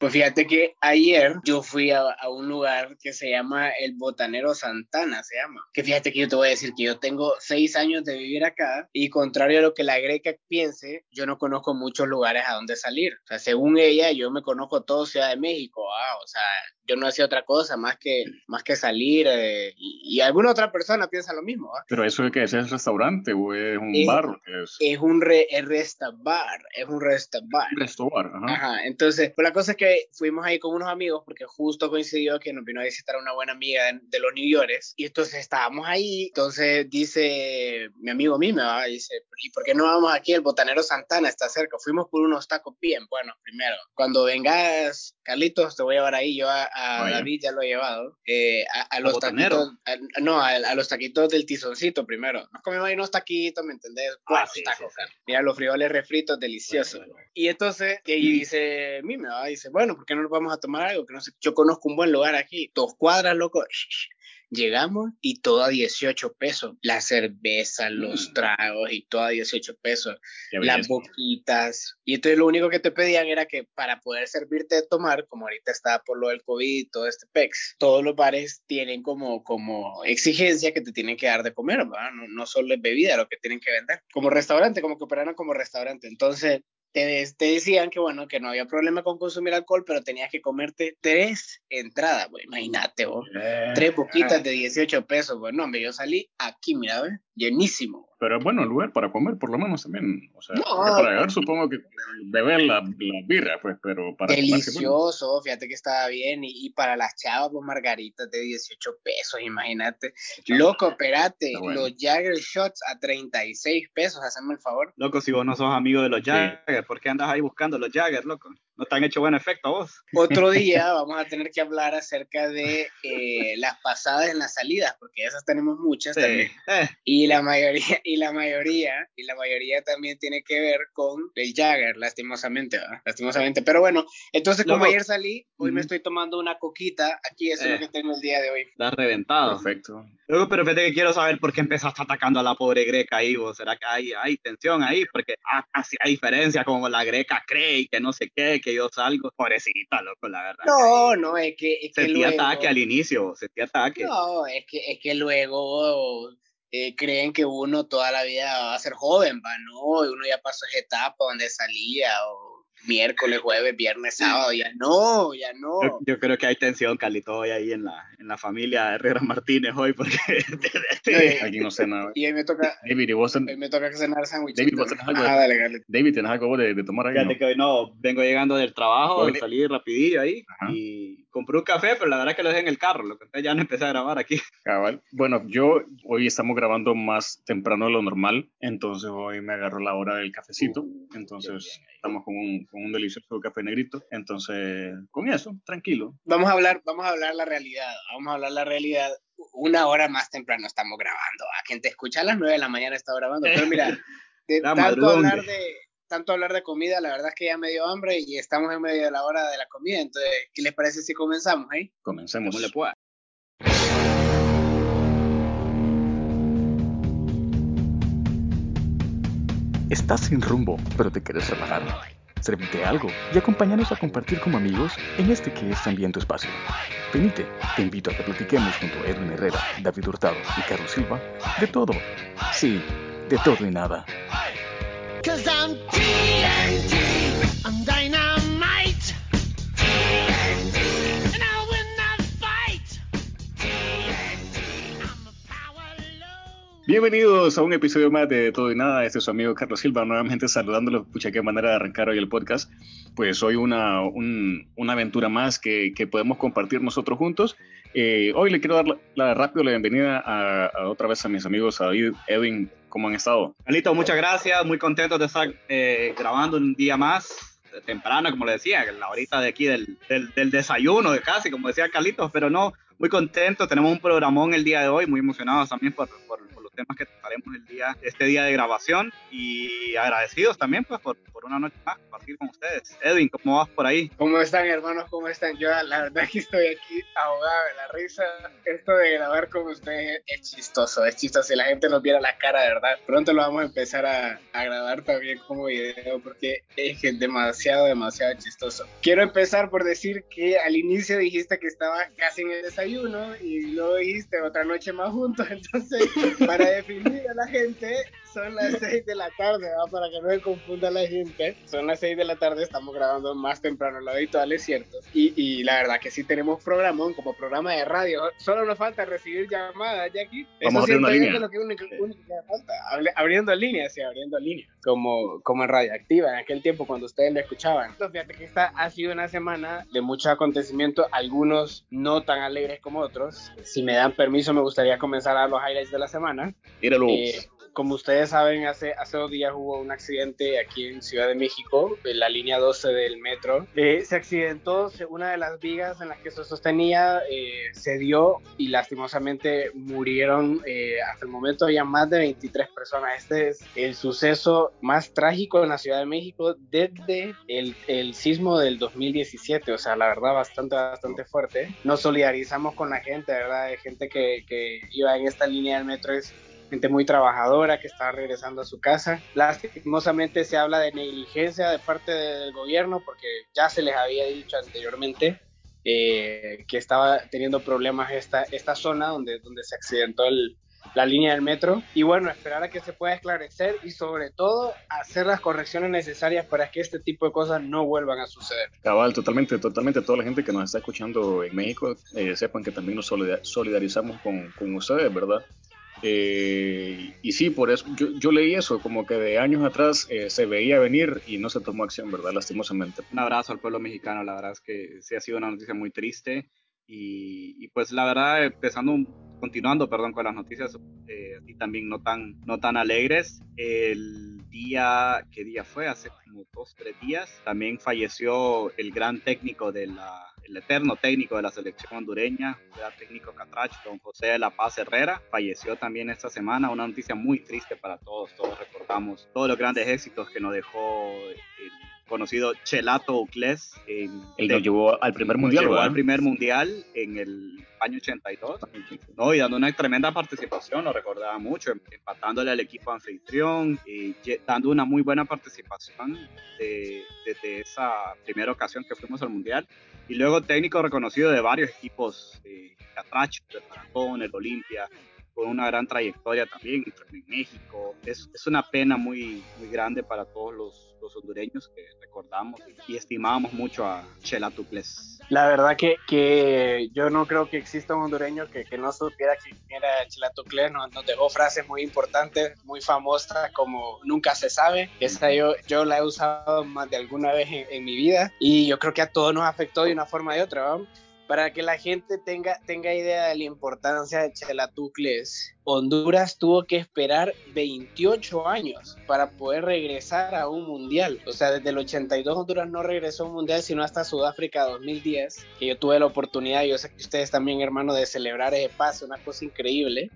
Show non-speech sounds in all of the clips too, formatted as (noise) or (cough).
Pues fíjate que ayer yo fui a, a, un lugar que se llama el Botanero Santana, se llama. Que fíjate que yo te voy a decir que yo tengo seis años de vivir acá y contrario a lo que la greca piense, yo no conozco muchos lugares a donde salir. O sea, según ella, yo me conozco todo Ciudad de México, ah, o sea, yo no hacía otra cosa más que, más que salir eh, y, alguna otra persona piensa lo mismo. ¿ah? Pero eso de que es el restaurante o es un bar. Es? es un re, es resta bar, es un resta bar. Resto bar, ajá. ajá. Entonces, pues la cosa es que fuimos ahí con unos amigos porque justo coincidió que nos vino a visitar una buena amiga de, los New Yorkers y entonces estábamos ahí. Entonces dice mi amigo a me va, dice, ¿y por qué no vamos aquí? El Botanero Santana está cerca. Fuimos por unos tacos bien bueno primero. Cuando vengas, Carlitos, te voy a llevar ahí yo a a David ya lo he llevado, eh, a, los taquitos, no, a, los taquitos del tizoncito primero. Nos comimos ahí unos taquitos, ¿me entendés? Ah, tacos, Mira, los frijoles refritos, deliciosos. y entonces, que dice, mí me va, dice, bueno, ¿por qué no nos vamos a tomar algo? Que no sé, yo conozco un buen lugar aquí, dos cuadras, loco. Llegamos y todo a 18 pesos. La cerveza, los mm. tragos y todo a 18 pesos. Las boquitas. Y entonces lo único que te pedían era que para poder servirte de tomar, como ahorita está por lo del COVID y todo este PEX, todos los bares tienen como, como exigencia que te tienen que dar de comer, ¿verdad? No, no solo es bebida lo que tienen que vender. Como restaurante, como que operan como restaurante. Entonces, te, te, decían que bueno, que no había problema con consumir alcohol, pero tenías que comerte tres entradas, güey, imagínate, vos. tres boquitas de 18 pesos, bueno, hombre, yo salí aquí, mira, llenísimo. Pero es bueno el lugar para comer, por lo menos también. O sea, para llegar supongo que beber la, la birra, pues, pero para Delicioso, fíjate que estaba bien. Y, para las chavas, pues margaritas de 18 pesos, imagínate. Loco, espérate, los Jagger Shots a 36 pesos, hazme el favor. Loco, si vos no sos amigo de los Jagger, ¿por qué andas ahí buscando los Jagger, loco? No te han hecho buen efecto a vos. (laughs) Otro (laughs) día vamos a tener que hablar acerca de eh, las pasadas en las salidas, porque esas tenemos muchas también. Eh. Y la mayoría, y la mayoría, y la mayoría también tiene que ver con el Jagger, lastimosamente, ¿verdad? Lastimosamente. Pero bueno, entonces como ayer salí, hoy me estoy tomando una coquita, aquí es lo eh. que tengo el día de hoy. Está reventado. Perfecto. Luego, pero fíjate que quiero saber por qué empezaste atacando a la pobre greca ahí, vos. ¿Será que hay, hay tensión ahí? Porque así hay diferencia, como la greca cree y que no sé qué, que yo salgo, (laughs) pobrecita, loco, la verdad. No, no, es que... Es sentí ataque al inicio, sentí ataque. No, es que, es que luego... Eh, creen que uno toda la vida va a ser joven, va, no, uno ya pasó esa etapa donde salía o miércoles, jueves, viernes, sábado, ya no, ya no. Yo, creo que hay tensión, Carlito, hoy ahí en la, en la familia Herrera Martínez hoy, porque (laughs) aquí no sé nada. Y ahí me toca, David, ¿y vos me toca cenar sándwich. David, ¿vos tenés algo? Ah, dale, David, ¿tenés algo de, de tomar ahí? Fíjate que hoy no, vengo llegando del trabajo, salí rapidillo ahí y compré un café, pero la verdad es que lo dejé en el carro, lo que ya no empecé a grabar aquí. (laughs) Cabal. Bueno, yo hoy estamos grabando más temprano de lo normal, entonces hoy me agarro la hora del cafecito, uh, entonces estamos con un, con un delicioso café negrito, entonces con eso, tranquilo. Vamos a hablar, vamos a hablar la realidad, vamos a hablar la realidad. Una hora más temprano estamos grabando. A quien te escucha a las nueve de la mañana está grabando, pero mira, (laughs) de tanto hablar de tanto hablar de comida, la verdad es que ya me dio hambre y estamos en medio de la hora de la comida. Entonces, ¿qué les parece si comenzamos? Eh? Comencemos. le pueda. Estás sin rumbo, pero te quieres relajar. Servite algo y acompáñanos a compartir como amigos en este que es también tu espacio. Venite, te invito a que platiquemos junto a Edwin Herrera, David Hurtado y Carlos Silva de todo. Sí, de todo y nada. Bienvenidos a un episodio más de Todo y Nada. Este es su amigo Carlos Silva, nuevamente saludándolo. Pucha, qué manera de arrancar hoy el podcast. Pues hoy una, una aventura más que, que, podemos compartir nosotros juntos. Eh, hoy le quiero dar la, rápido la bienvenida a, otra vez a mis amigos, a David, Edwin, ¿cómo han estado? Alito, muchas gracias, muy contento de estar eh, grabando un día más, temprano, como le decía, la horita de aquí del, del, desayuno, de casi, como decía Carlitos, pero no, muy contento, tenemos un programón el día de hoy, muy emocionados también por, por temas que trataremos el día, este día de grabación y agradecidos también pues por, por una noche más compartir con ustedes. Edwin, ¿cómo vas por ahí? ¿Cómo están hermanos? ¿Cómo están? Yo la verdad que estoy aquí ahogado de la risa. Esto de grabar con ustedes es chistoso, es chistoso. Si la gente nos viera la cara, verdad. Pronto lo vamos a empezar a, a grabar también como video porque es que demasiado, demasiado chistoso. Quiero empezar por decir que al inicio dijiste que estabas casi en el desayuno y luego dijiste otra noche más juntos. (laughs) Entonces, para definir a la gente, son las 6 de la tarde, para que no se confunda la gente. Son las 6 de la tarde, estamos grabando más temprano lo habitual, es cierto. Y, y la verdad que sí tenemos programón como programa de radio. Solo nos falta recibir llamadas, Jackie. Vamos a abrir una línea. Es lo que único, único que falta. Abriendo líneas, sí, abriendo líneas. Como, como en Radioactiva, en aquel tiempo cuando ustedes lo escuchaban. Entonces, fíjate que esta ha sido una semana de mucho acontecimiento, algunos no tan alegres como otros. Si me dan permiso, me gustaría comenzar a los highlights de la semana. Míralo. Eh, como ustedes saben, hace, hace dos días hubo un accidente aquí en Ciudad de México, en la línea 12 del metro. Eh, se accidentó una de las vigas en las que se sostenía, eh, se dio y lastimosamente murieron. eh, hasta el momento había más de 23 personas. Este es el suceso más trágico en la Ciudad de México desde el, el sismo del 2017. O sea, la verdad, bastante, bastante fuerte. Nos solidarizamos con la gente, ¿verdad? Hay gente que, que iba en esta línea del metro. Es gente muy trabajadora que está regresando a su casa. Lastimosamente se habla de negligencia de parte del gobierno porque ya se les había dicho anteriormente eh, que estaba teniendo problemas esta, esta zona donde, donde se accidentó el, la línea del metro. Y bueno, esperar a que se pueda esclarecer y sobre todo hacer las correcciones necesarias para que este tipo de cosas no vuelvan a suceder. Cabal, totalmente, totalmente. Toda la gente que nos está escuchando en México, eh, sepan que también nos solida- solidarizamos con, con ustedes, ¿verdad? Eh, y sí, por eso yo, yo leí eso, como que de años atrás eh, se veía venir y no se tomó acción, ¿verdad? Lastimosamente. Un abrazo al pueblo mexicano, la verdad es que sí ha sido una noticia muy triste y, y pues la verdad, empezando, continuando, perdón, con las noticias eh, y también no tan, no tan alegres, el día, ¿qué día fue? Hace como dos, tres días, también falleció el gran técnico de la, el eterno técnico de la selección hondureña, era técnico Catracho, don José de la Paz Herrera, falleció también esta semana, una noticia muy triste para todos, todos recordamos todos los grandes éxitos que nos dejó el conocido Chelato Uclés. en- Él nos llevó al primer mundial, ¿verdad? al primer mundial en el año 82, ¿no? Y dando una tremenda participación, lo recordaba mucho, em- empatándole al equipo anfitrión, y lle- dando una muy buena participación de- desde esa primera ocasión que fuimos al mundial. Y luego técnico reconocido de varios equipos, eh, Catracho, el Maratón, el Olimpia, con una gran trayectoria también en México. Es, es una pena muy, muy grande para todos los, los hondureños que recordamos y, estimamos mucho a Chela Tucles. La verdad que, que yo no creo que exista un hondureño que, que no supiera quién era Chilato Cler, nos, nos dejó frases muy importantes, muy famosas como nunca se sabe, esa yo, yo la he usado más de alguna vez en, en mi vida y yo creo que a todos nos afectó de una forma de otra. Para que la gente tenga, tenga idea de la importancia de Chelatucles, Honduras tuvo que esperar 28 años para poder regresar a un mundial. O sea, desde el 82 Honduras no regresó a un mundial, sino hasta Sudáfrica 2010, que yo tuve la oportunidad, yo sé que ustedes también, hermano, de celebrar ese pase, una cosa increíble.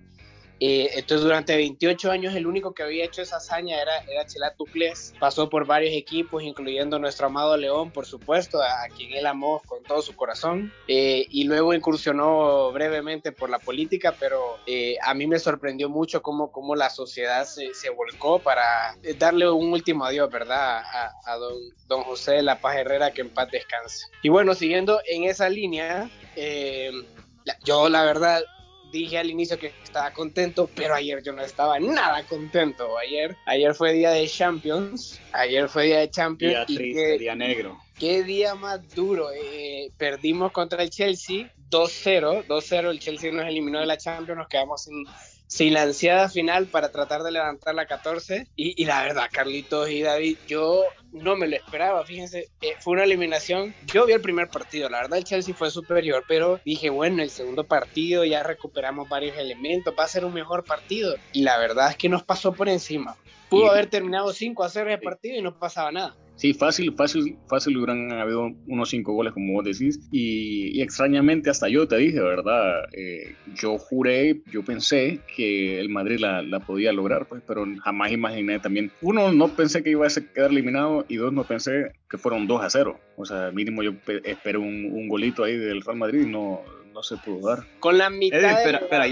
Eh, entonces, durante 28 años, el único que había hecho esa hazaña era, era Chelatucles. Pasó por varios equipos, incluyendo nuestro amado León, por supuesto, a, quien él amó con todo su corazón. Eh, y luego incursionó brevemente por la política, pero eh, a mí me sorprendió mucho cómo, cómo la sociedad se, se volcó para darle un último adiós, ¿verdad? A, a don, don José de la Paz Herrera, que en paz descanse. Y bueno, siguiendo en esa línea, eh, yo la verdad dije al inicio que estaba contento, pero ayer yo no estaba nada contento. Ayer, ayer fue día de Champions, ayer fue día de Champions Día y triste, día negro. qué día más duro. Eh, perdimos contra el Chelsea 2-0, 2-0 el Chelsea nos eliminó de la Champions, nos quedamos sin sin la ansiada final para tratar de levantar la 14 y, y la verdad Carlitos y David yo no me lo esperaba fíjense eh, fue una eliminación. Yo vi el primer partido la verdad el Chelsea fue superior pero dije bueno el segundo partido ya recuperamos varios elementos va a ser un mejor partido y la verdad es que nos pasó por encima. Pudo Y- haber terminado 5 a 0 ese partido y no pasaba nada Sí, fácil, fácil, fácil hubieran habido unos cinco goles, como vos decís. Y, extrañamente, hasta yo te dije, ¿verdad? Eh, yo juré, yo pensé que el Madrid la, la, podía lograr, pues, pero jamás imaginé también. Uno, no pensé que iba a quedar eliminado, y dos, no pensé que fueron 2 a 0. O sea, mínimo yo esperé un, un golito ahí del Real Madrid y no, no se pudo dar. Con la mitad. espera, espera,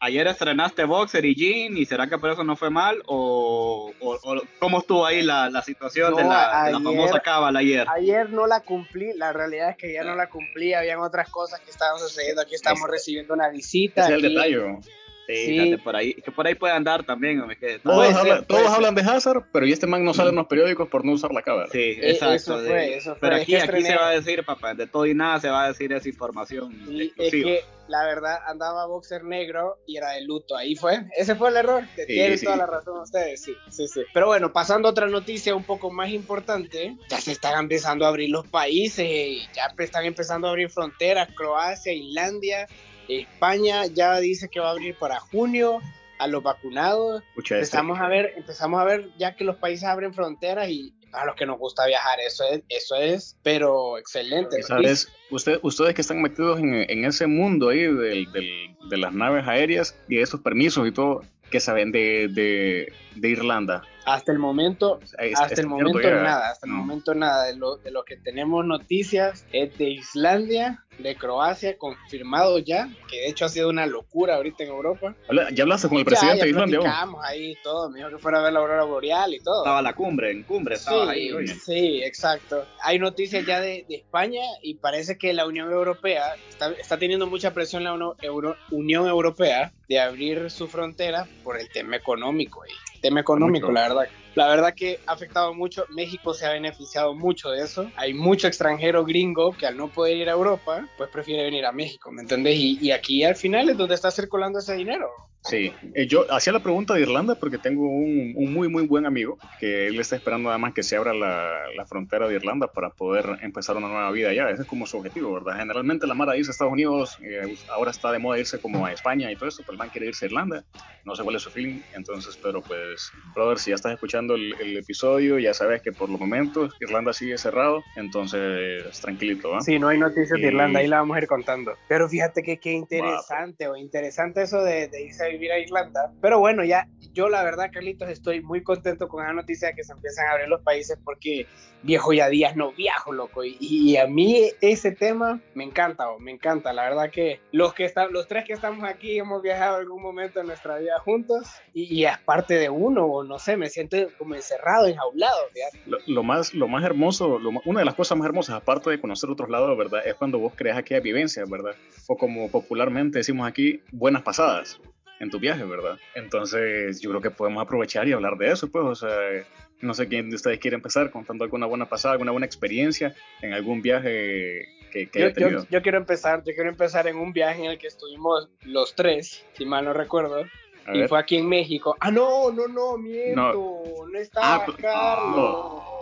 ayer, estrenaste Boxer y Jean, ¿y será que por eso no fue mal? ¿O, o, cómo estuvo ahí la, la situación de, la, la, famosa cábala ayer? Ayer no la cumplí, la realidad es que ya no la cumplí, habían otras cosas que estaban sucediendo. Aquí estamos recibiendo una visita. Es el detalle. Sí, por ahí, que por ahí puede andar también. todos, hablan, de Hazard, pero y este man no sale en los periódicos por no usar la cámara. Sí, eh, exacto. Eso fue, eso fue. Pero aquí, aquí se va a decir, papá, de todo y nada se va a decir esa información. Y es que la verdad andaba boxer negro y era de luto. Ahí fue, ese fue el error. Tienen toda la razón ustedes, sí, sí, sí. Pero bueno, pasando a otra noticia un poco más importante, ya se están empezando a abrir los países, ya están empezando a abrir fronteras, Croacia, Islandia España ya dice que va a abrir para junio a los vacunados. Este empezamos a ver, empezamos a ver ya que los países abren fronteras y a los que nos gusta viajar, eso es, eso es, pero excelente. ¿Sabes? Usted, ustedes que están metidos en, ese mundo ahí de las naves aéreas y esos permisos y todo, que saben de, de, Irlanda? Hasta el momento, hasta el momento nada, hasta el momento nada. De lo, de lo que tenemos noticias es de Islandia, de Croacia, confirmado ya, que de hecho ha sido una locura ahorita en Europa. ¿Ya hablaste con el presidente de Islandia? ahí todo, me dijo que fuera a ver la aurora boreal y todo. Estaba la cumbre, en cumbre estaba ahí. Sí, exacto. Hay noticias ya de, de, España y parece que la Unión Europea está, está teniendo mucha presión la Euro, Unión Europea de abrir su frontera por el tema económico. Y tema económico, la verdad. La verdad que ha afectado mucho. México se ha beneficiado mucho de eso. Hay mucho extranjero gringo que al no poder ir a Europa, pues prefiere venir a México, ¿me entendés? Y, y aquí al final es donde está circulando ese dinero. Sí, yo hacía la pregunta de Irlanda porque tengo un, muy, muy buen amigo que él está esperando además que se abra la, la, frontera de Irlanda para poder empezar una nueva vida allá. Ese es como su objetivo, ¿verdad? Generalmente la Mara dice Estados Unidos, eh, ahora está de moda irse como a España y todo eso, pero el man quiere irse a Irlanda. No sé cuál es su feeling, entonces, pero pues, brother, si ya estás escuchando el, episodio, ya sabes que por los momentos Irlanda sigue cerrado, entonces tranquilito, ¿va? Sí, no hay noticias de Irlanda, ahí la vamos a ir contando. Pero fíjate que qué interesante, o interesante eso de, de irse a vivir a Irlanda. Pero bueno, ya yo la verdad, Carlitos, estoy muy contento con la noticia de que se empiezan a abrir los países porque viejo ya días no viajo, loco. Y, a mí ese tema me encanta, me encanta. La verdad que los que están, los tres que estamos aquí hemos viajado algún momento en nuestra vida juntos y, es parte de uno, o no sé, me siento como encerrado, enjaulado. Lo, lo, más, lo más hermoso, una de las cosas más hermosas, aparte de conocer otros lados, ¿verdad? Es cuando vos creas aquella vivencia, ¿verdad? O como popularmente decimos aquí, buenas pasadas en tu viaje, ¿verdad? Entonces yo creo que podemos aprovechar y hablar de eso, pues, o sea, no sé quién de ustedes quiere empezar contando alguna buena pasada, alguna buena experiencia en algún viaje que, que yo, haya tenido. Yo, yo, quiero empezar, yo quiero empezar en un viaje en el que estuvimos los tres, si mal no recuerdo, y fue aquí en México. Ah, no, no, no, miento, no, no estaba ah, pues, Carlos.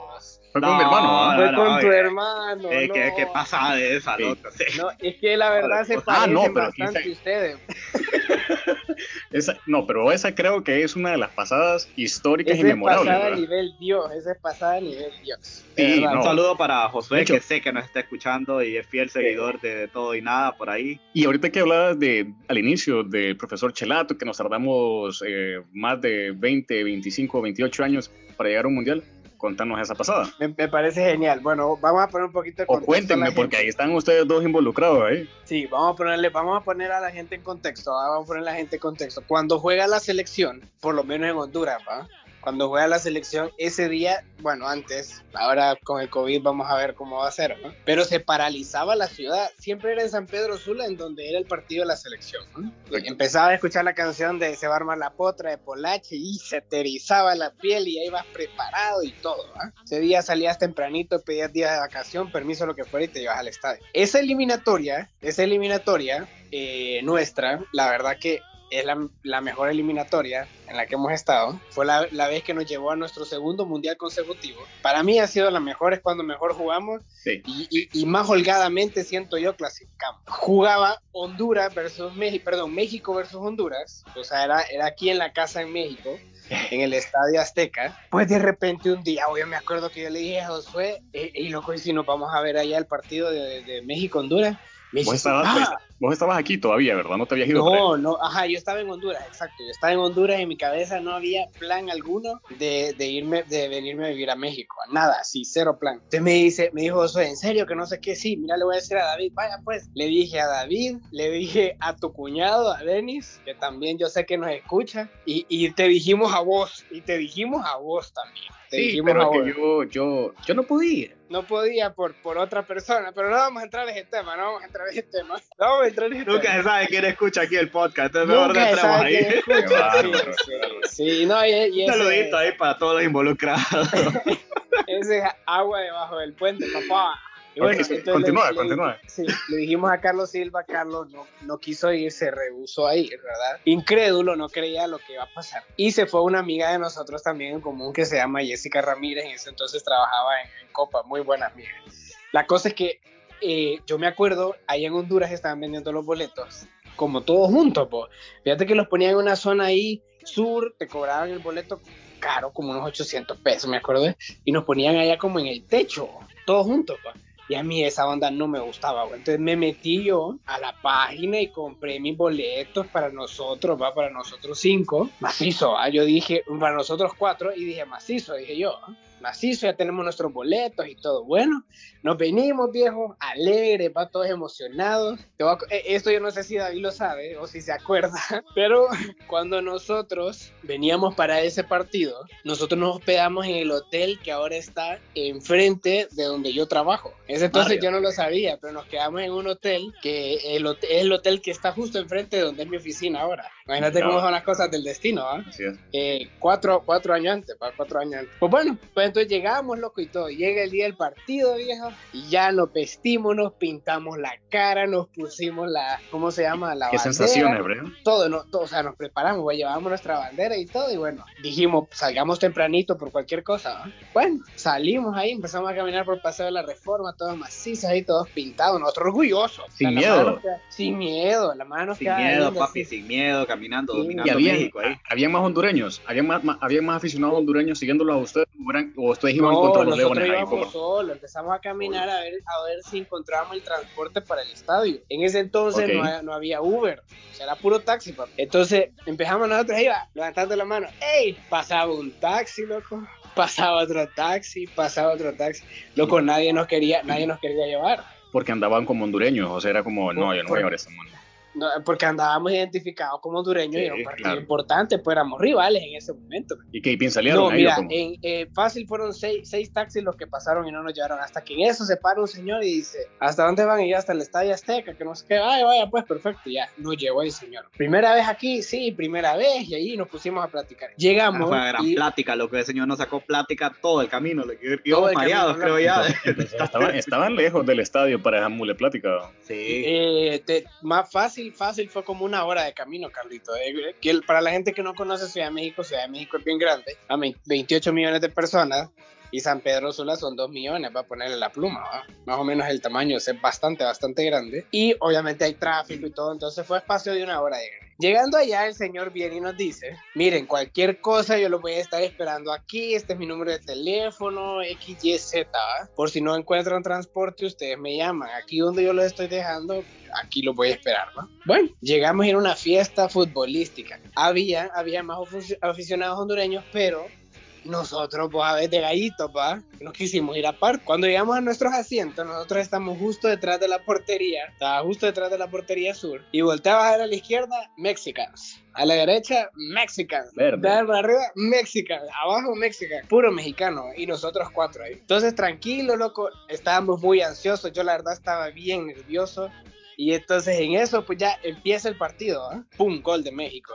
Fue con mi hermano, Fue con tu hermano. Eh, ¿qué, ¿qué, pasa de esa loca? No, es que la verdad se parecen ah, no, bastante ustedes. (laughs) esa, no, pero esa creo que es una de las pasadas históricas y memorables. Es pasada a nivel Dios, esa es pasada a nivel Dios. Sí, un saludo para Josué, que sé que nos está escuchando y es fiel seguidor de, todo y nada por ahí. Y ahorita que hablabas de, al inicio del profesor Chelato, que nos tardamos eh, más de 20, 25, 28 años para llegar a un mundial, contanos esa pasada. Me, parece genial. Bueno, vamos a poner un poquito de contexto. O cuéntenme, porque ahí están ustedes dos involucrados ahí. Sí, vamos a ponerle, vamos a poner a la gente en contexto. Vamos a poner a la gente en contexto. Cuando juega la selección, por lo menos en Honduras, ¿va? Cuando juega la selección, ese día, bueno, antes, ahora con el COVID vamos a ver cómo va a ser, ¿no? Pero se paralizaba la ciudad, siempre era en San Pedro Sula, en donde era el partido de la selección, ¿no? Empezaba a escuchar la canción de Se va a armar la potra de Polache y se aterrizaba la piel y ahí vas preparado y todo, ¿ah? Ese día salías tempranito, pedías días de vacación, permiso, lo que fuera y te ibas al estadio. Esa eliminatoria, esa eliminatoria eh, nuestra, la verdad que es la, la, mejor eliminatoria en la que hemos estado. Fue la, la, vez que nos llevó a nuestro segundo mundial consecutivo. Para mí ha sido la mejor, es cuando mejor jugamos Sí. y, y- y más holgadamente siento yo clasificamos. Jugaba Honduras versus México, perdón, México versus Honduras. O sea, era, era aquí en la casa en México, en el Estadio Azteca. Pues de repente un día, yo me acuerdo que yo le dije a Josué, "Eh, y loco, ¿y si nos vamos a ver allá el partido de, de México-Honduras? Me Vos estabas, "Ah". vos estabas aquí todavía, ¿verdad? No te habías ido. No, no, ajá, yo estaba en Honduras, exacto. Yo estaba en Honduras y en mi cabeza no había plan alguno de, de irme, de venirme a vivir a México. Nada, sí, cero plan. Entonces me dice, me dijo, Josué, en serio, que no sé qué, sí, mira, le voy a decir a David, vaya pues. Le dije a David, le dije a tu cuñado, a Denis, que también yo sé que nos escucha, y, y te dijimos a vos, y te dijimos a vos también. Te Sí, dijimos a pero vos. es que yo, yo, yo no podía. No podía por, por otra persona, pero no vamos a entrar en ese tema, no vamos a entrar en ese tema. No vamos a entrar en ese tema. Nunca se sabe quién escucha aquí el podcast, entonces mejor no Nunca se entremos sabe ahí. escucha, sí, sí, sí, no, y, y Un ese, saludito ahí para todos los involucrados. (laughs) ese es agua debajo del puente, papá. Y bueno, continúa, le- le- continúa. sí, le dijimos a Carlos Silva, Carlos no, no quiso ir, se rehusó a ir, ¿verdad? Incrédulo, no creía lo que iba a pasar. Y se fue una amiga de nosotros también en común que se llama Jessica Ramírez, en ese entonces trabajaba en, en Copa, muy buena amiga. La cosa es que eh, yo me acuerdo, ahí en Honduras estaban vendiendo los boletos, como todos juntos, pues. Fíjate que los ponían en una zona ahí, sur, te cobraban el boleto caro, como unos 800 pesos, me acuerdo, y nos ponían allá como en el techo, todos juntos, pues. Y a mí esa onda no me gustaba, güey. Entonces me metí yo a la página y compré mis boletos para nosotros, va, para nosotros cinco. Macizo, ¿va? Yo dije, para nosotros cuatro, y dije, macizo, dije yo, ¿ah? Macizo, ya tenemos nuestros boletos y todo. Bueno, nos venimos, viejo, alegres, va, todos emocionados. A eh, esto yo no sé si David lo sabe o si se acuerda, (laughs) pero cuando nosotros veníamos para ese partido, nosotros nos hospedamos en el hotel que ahora está enfrente de donde yo trabajo. Ese entonces Barrio. yo no lo sabía, pero nos quedamos en un hotel que el es el hotel que está justo enfrente de donde es mi oficina ahora. Imagínate Ya. cómo son las cosas del destino, ¿ah? Es. eh, cuatro, cuatro años antes, pa, cuatro años antes. Pues bueno, pues entonces llegamos, loco, y todo. Llega el día del partido, viejo, y ya nos vestimos, nos pintamos la cara, nos pusimos la, ¿cómo se llama? La Qué bandera. sensaciones, bro. Todo, no, todo, o sea, nos preparamos, güey, llevábamos nuestra bandera y todo, y bueno, dijimos, salgamos tempranito por cualquier cosa, ¿no? Bueno, salimos ahí, empezamos a caminar por Paseo de la Reforma, todos macizos ahí, todos pintados, nosotros orgullosos. Sin la miedo. mano nos queda- sin miedo, la mano Sin miedo, papi, sin miedo, caminando, Sí. Y dominando había, México ahí. había más hondureños, había más, más- había más aficionados hondureños siguiéndolos a ustedes, o, eran- o ustedes iban No, contra los leones ahí. solos, empezamos a caminar a ver, a ver si encontrábamos el transporte para el estadio. En ese entonces Ok. no, había, no había Uber, o sea, era puro taxi, papi. Entonces empezamos nosotros ahí, va, levantando la mano. ¡Ey! Pasaba un taxi, loco. Pasaba otro taxi, pasaba otro taxi. Loco, nadie nos quería, nadie nos quería llevar. Porque andaban como hondureños, o sea, era como, no, yo no voy a llevar esa mano. No, porque andábamos identificados como hondureños y Sí, era un partido claro. importante, pues éramos rivales en ese momento. ¿Y qué? ¿Y bien salieron No, ahí, mira, en, eh, fácil fueron seis, seis taxis los que pasaron y no nos llevaron. Hasta que en eso se para un señor y dice, ¿hasta dónde van? Y yo, hasta el Estadio Azteca, que no sé qué. Ay, vaya, pues perfecto, ya. Nos llevó el señor. Primera vez aquí, sí, primera vez. Y ahí nos pusimos a platicar. Ah, Llegamos. Fue una gran y- plática, lo que el señor nos sacó plática todo el camino. Íbamos el mareados, creo ya. Estaban, estaban lejos del estadio para esa mule plática. Sí. Eh, te- más fácil, fácil fue como una hora de camino, Carlito. Eh, que el- para la gente que no conoce Ciudad de México, Ciudad de México es bien grande, a mí, 28 millones de personas y San Pedro Sula son 2 millones, va a ponerle la pluma, ¿va? más o menos el tamaño es bastante, bastante grande y obviamente hay tráfico y todo, entonces fue espacio de una hora de Llegando allá, el señor viene y nos dice, miren, cualquier cosa yo lo voy a estar esperando aquí, este es mi número de teléfono, XYZ, por si no encuentran transporte, ustedes me llaman, aquí donde yo los estoy dejando, aquí lo voy a esperar, ¿no? Bueno, llegamos a una fiesta futbolística, había, había más afici- aficionados hondureños, pero nosotros, pues, a ver, de gallitos, pa, nos quisimos ir aparte. Cuando llegamos a nuestros asientos, nosotros estamos justo detrás de la portería, estaba justo detrás de la portería sur, y volteabas a ver a la izquierda, Mexicans. A la derecha, Mexicans. Verde. Para arriba, Mexicans. Abajo, Mexicans. Puro mexicano. Y nosotros cuatro ahí. Entonces, tranquilo, loco. Estábamos muy ansiosos. Yo, la verdad, estaba bien nervioso. Y entonces en eso, pues ya empieza el partido, ¿ah? ¡Pum! Gol de México.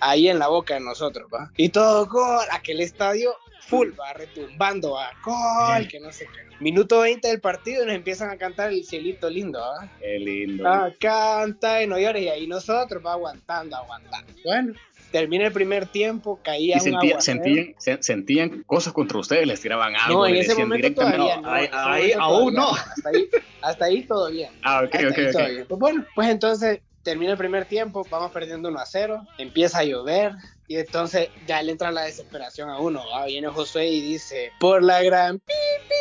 Ahí en la boca de nosotros, ¿va? Y todo gol, aquel estadio full, va retumbando, va, gol, que no sé qué. Minuto 20 del partido y nos empiezan a cantar el cielito lindo, ¿ah? Qué lindo. Ah, canta y no llores, y ahí nosotros va aguantando, aguantando. Bueno, termina el primer tiempo, caía Y un sentía- aguacero. sentían, se- sentían cosas contra ustedes, les tiraban algo, No, en les ese decían momento directamente. no, ahí- aún no. Hasta ahí, hasta ahí todo bien. Ah, ok, Hasta ok, ok. Pues bueno, pues entonces termina el primer tiempo, vamos perdiendo 1 a 0, empieza a llover y entonces ya le entra la desesperación a uno. ¿va? Viene Josué y dice, por la gran pi, pi, pi,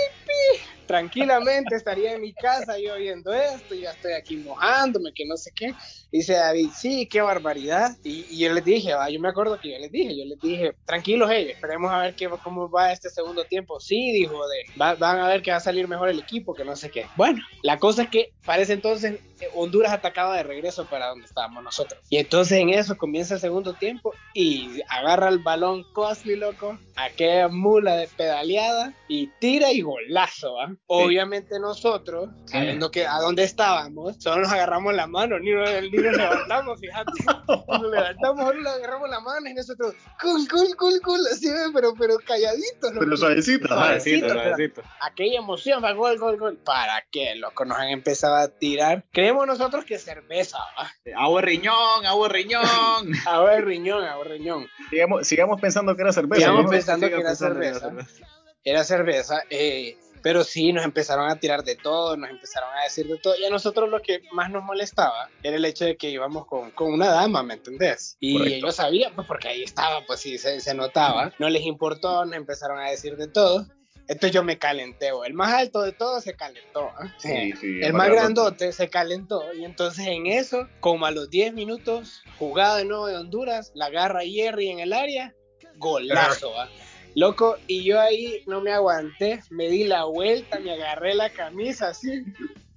tranquilamente estaría en mi casa yo viendo esto, ya estoy aquí mojándome, que no sé qué. Dice David, sí, qué barbaridad. Y, yo les dije, ¿va? yo me acuerdo que yo les dije, yo les dije, tranquilos ellos, esperemos a ver qué, cómo va este segundo tiempo. Sí, dijo, de, va- van a ver que va a salir mejor el equipo, que no sé qué. Bueno, la cosa es que parece entonces eh, Honduras atacaba de regreso para donde estábamos nosotros. Y entonces en eso comienza el segundo tiempo y agarra el balón Cosly, loco, aquella mula de pedaleada y tira y golazo, ¿va? Obviamente nosotros, sabiendo que a dónde estábamos, solo nos agarramos la mano, ni, nos- ni nos levantamos, fíjate. (laughs) Nos levantamos, solo le agarramos la mano y nosotros, cool, cool, cool, cool, así, pero, pero calladitos. loco. Pero suavecito, ajá. Suavecito, aquella emoción, va gol, gol, gol. ¿Para qué, loco? Nos han empezado a tirar. Creemos nosotros que cerveza, ¿va? Agua riñón, agua riñón. (laughs) Agua riñón, agua riñón. Sigamos, sigamos pensando que era cerveza. Sigamos ¿no? pensando que era pensando que era cerveza. Era cerveza, eh, pero sí, nos empezaron a tirar de todo, nos empezaron a decir de todo. Y a nosotros lo que más nos molestaba era el hecho de que íbamos con, con una dama, ¿me entendés? Y Correcto. ellos sabían, pues porque ahí estaba, pues sí, se, se notaba. No les importó, nos empezaron a decir de todo. Entonces yo me calenté, el más alto de todos se calentó. ¿ah? Sí, sí, El más grandote se calentó y entonces en eso, como a los 10 minutos, jugada de nuevo de Honduras, la agarra Jerry en el área, golazo, ¿va? Loco, y yo ahí no me aguanté, me di la vuelta, me agarré la camisa así